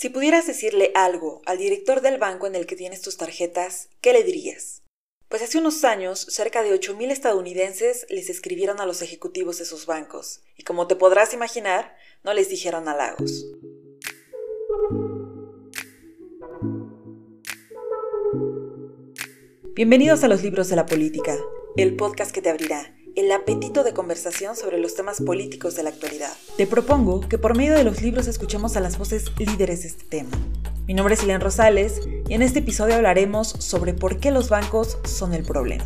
Si pudieras decirle algo al director del banco en el que tienes tus tarjetas, ¿qué le dirías? Pues hace unos años, cerca de 8.000 estadounidenses les escribieron a los ejecutivos de sus bancos, y como te podrás imaginar, no les dijeron halagos. Bienvenidos a los libros de la política, el podcast que te abrirá el apetito de conversación sobre los temas políticos de la actualidad. Te propongo que por medio de los libros escuchemos a las voces líderes de este tema. Mi nombre es Ilan Rosales y en este episodio hablaremos sobre por qué los bancos son el problema.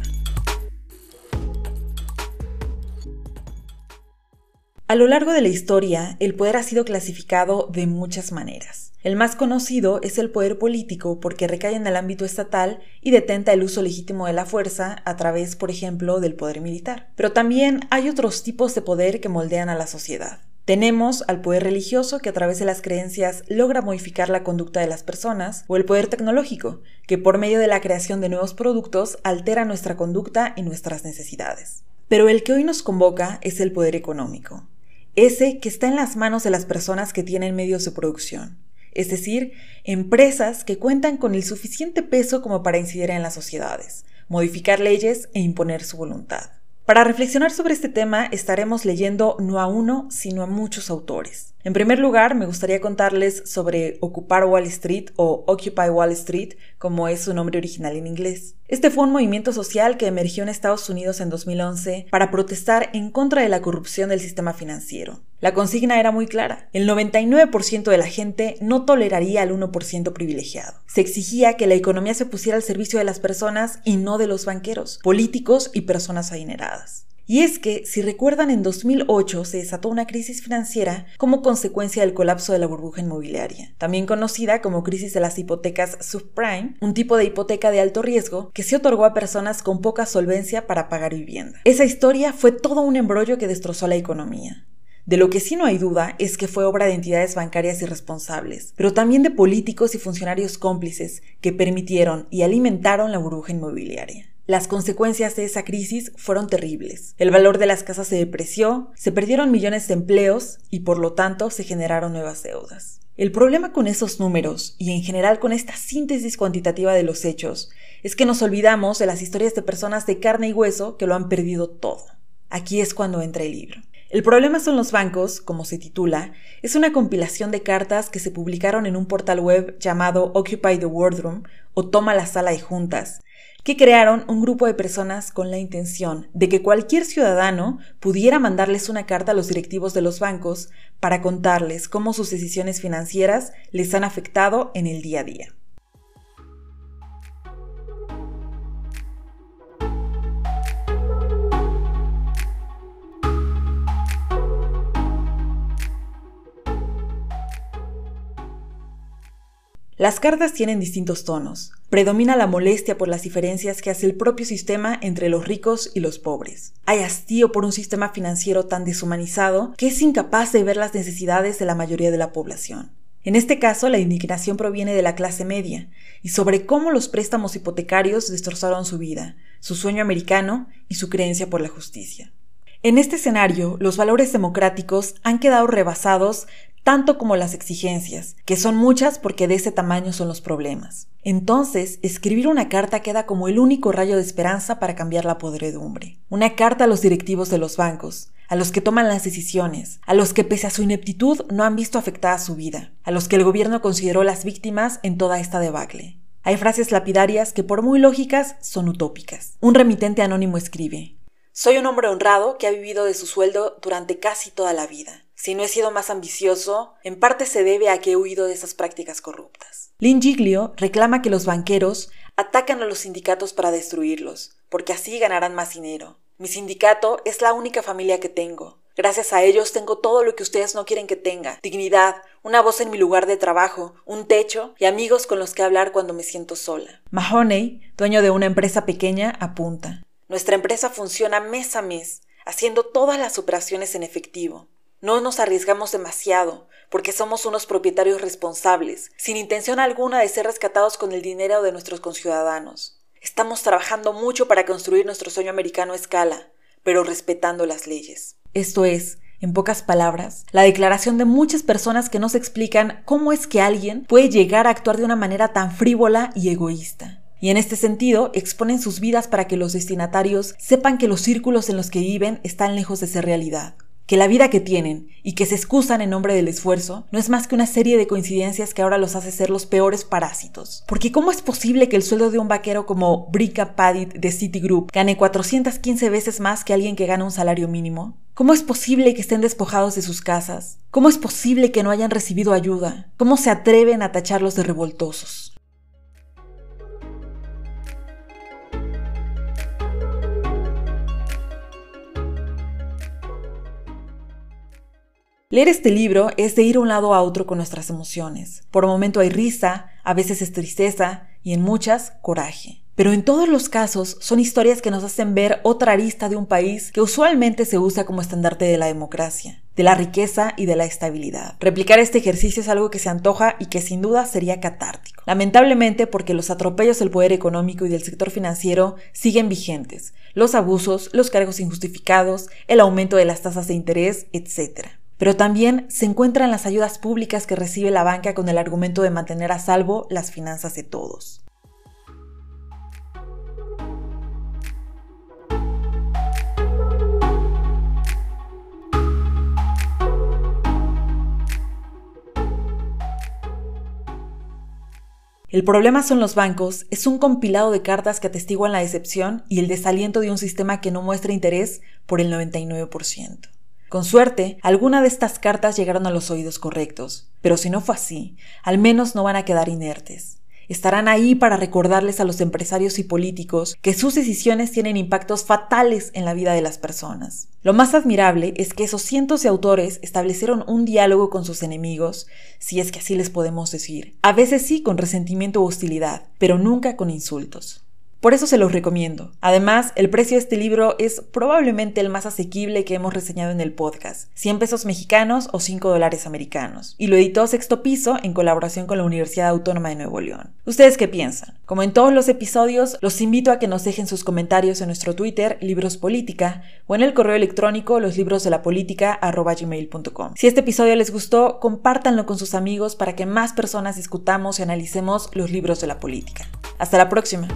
A lo largo de la historia, el poder ha sido clasificado de muchas maneras. El más conocido es el poder político porque recae en el ámbito estatal y detenta el uso legítimo de la fuerza a través, por ejemplo, del poder militar. Pero también hay otros tipos de poder que moldean a la sociedad. Tenemos al poder religioso que a través de las creencias logra modificar la conducta de las personas, o el poder tecnológico, que por medio de la creación de nuevos productos altera nuestra conducta y nuestras necesidades. Pero el que hoy nos convoca es el poder económico, ese que está en las manos de las personas que tienen medios de producción es decir, empresas que cuentan con el suficiente peso como para incidir en las sociedades, modificar leyes e imponer su voluntad. Para reflexionar sobre este tema estaremos leyendo no a uno, sino a muchos autores. En primer lugar, me gustaría contarles sobre Ocupar Wall Street o Occupy Wall Street, como es su nombre original en inglés. Este fue un movimiento social que emergió en Estados Unidos en 2011 para protestar en contra de la corrupción del sistema financiero. La consigna era muy clara. El 99% de la gente no toleraría al 1% privilegiado. Se exigía que la economía se pusiera al servicio de las personas y no de los banqueros, políticos y personas adineradas. Y es que, si recuerdan, en 2008 se desató una crisis financiera como consecuencia del colapso de la burbuja inmobiliaria, también conocida como crisis de las hipotecas subprime, un tipo de hipoteca de alto riesgo que se otorgó a personas con poca solvencia para pagar vivienda. Esa historia fue todo un embrollo que destrozó la economía. De lo que sí no hay duda es que fue obra de entidades bancarias irresponsables, pero también de políticos y funcionarios cómplices que permitieron y alimentaron la burbuja inmobiliaria. Las consecuencias de esa crisis fueron terribles. El valor de las casas se depreció, se perdieron millones de empleos y por lo tanto se generaron nuevas deudas. El problema con esos números y en general con esta síntesis cuantitativa de los hechos es que nos olvidamos de las historias de personas de carne y hueso que lo han perdido todo. Aquí es cuando entra el libro. El problema son los bancos, como se titula, es una compilación de cartas que se publicaron en un portal web llamado Occupy the Wardroom o Toma la sala de juntas, que crearon un grupo de personas con la intención de que cualquier ciudadano pudiera mandarles una carta a los directivos de los bancos para contarles cómo sus decisiones financieras les han afectado en el día a día. Las cartas tienen distintos tonos. Predomina la molestia por las diferencias que hace el propio sistema entre los ricos y los pobres. Hay hastío por un sistema financiero tan deshumanizado que es incapaz de ver las necesidades de la mayoría de la población. En este caso, la indignación proviene de la clase media y sobre cómo los préstamos hipotecarios destrozaron su vida, su sueño americano y su creencia por la justicia. En este escenario, los valores democráticos han quedado rebasados tanto como las exigencias, que son muchas porque de ese tamaño son los problemas. Entonces, escribir una carta queda como el único rayo de esperanza para cambiar la podredumbre. Una carta a los directivos de los bancos, a los que toman las decisiones, a los que pese a su ineptitud no han visto afectada su vida, a los que el gobierno consideró las víctimas en toda esta debacle. Hay frases lapidarias que por muy lógicas son utópicas. Un remitente anónimo escribe, Soy un hombre honrado que ha vivido de su sueldo durante casi toda la vida. Si no he sido más ambicioso, en parte se debe a que he huido de esas prácticas corruptas. Lynn Giglio reclama que los banqueros atacan a los sindicatos para destruirlos, porque así ganarán más dinero. Mi sindicato es la única familia que tengo. Gracias a ellos tengo todo lo que ustedes no quieren que tenga. Dignidad, una voz en mi lugar de trabajo, un techo y amigos con los que hablar cuando me siento sola. Mahoney, dueño de una empresa pequeña, apunta. Nuestra empresa funciona mes a mes, haciendo todas las operaciones en efectivo. No nos arriesgamos demasiado, porque somos unos propietarios responsables, sin intención alguna de ser rescatados con el dinero de nuestros conciudadanos. Estamos trabajando mucho para construir nuestro sueño americano a escala, pero respetando las leyes. Esto es, En pocas palabras, la declaración de muchas personas que nos explican cómo es que alguien puede llegar a actuar de una manera tan frívola y egoísta. Y en este sentido, exponen sus vidas para que los destinatarios sepan que los círculos en los que viven están lejos de ser realidad que la vida que tienen y que se excusan en nombre del esfuerzo no es más que una serie de coincidencias que ahora los hace ser los peores parásitos. Porque ¿cómo es posible que el sueldo de un vaquero como Brika Padit de Citigroup gane 415 veces más que alguien que gana un salario mínimo? ¿Cómo es posible que estén despojados de sus casas? ¿Cómo es posible que no hayan recibido ayuda? ¿Cómo se atreven a tacharlos de revoltosos? Leer este libro es de ir un lado a otro con nuestras emociones. Por momento hay risa, a veces es tristeza y en muchas coraje. Pero en todos los casos son historias que nos hacen ver otra arista de un país que usualmente se usa como estandarte de la democracia, de la riqueza y de la estabilidad. Replicar este ejercicio es algo que se antoja y que sin duda sería catártico. Lamentablemente porque los atropellos del poder económico y del sector financiero siguen vigentes, los abusos, los cargos injustificados, el aumento de las tasas de interés, etc pero también se encuentran las ayudas públicas que recibe la banca con el argumento de mantener a salvo las finanzas de todos. El problema son los bancos es un compilado de cartas que atestiguan la decepción y el desaliento de un sistema que no muestra interés por el 99%. Con suerte, alguna de estas cartas llegaron a los oídos correctos, pero si no fue así, al menos no van a quedar inertes. Estarán ahí para recordarles a los empresarios y políticos que sus decisiones tienen impactos fatales en la vida de las personas. Lo más admirable es que esos cientos de autores establecieron un diálogo con sus enemigos, si es que así les podemos decir. A veces sí con resentimiento o hostilidad, pero nunca con insultos. Por eso se los recomiendo. Además, el precio de este libro es probablemente el más asequible que hemos reseñado en el podcast, 100 pesos mexicanos o 5 dólares americanos. Y lo editó Sexto Piso en colaboración con la Universidad Autónoma de Nuevo León. ¿Ustedes qué piensan? Como en todos los episodios, los invito a que nos dejen sus comentarios en nuestro Twitter, Libros Política, o en el correo electrónico loslibroselapolítica.com. Si este episodio les gustó, compártanlo con sus amigos para que más personas discutamos y analicemos los libros de la política. Hasta la próxima.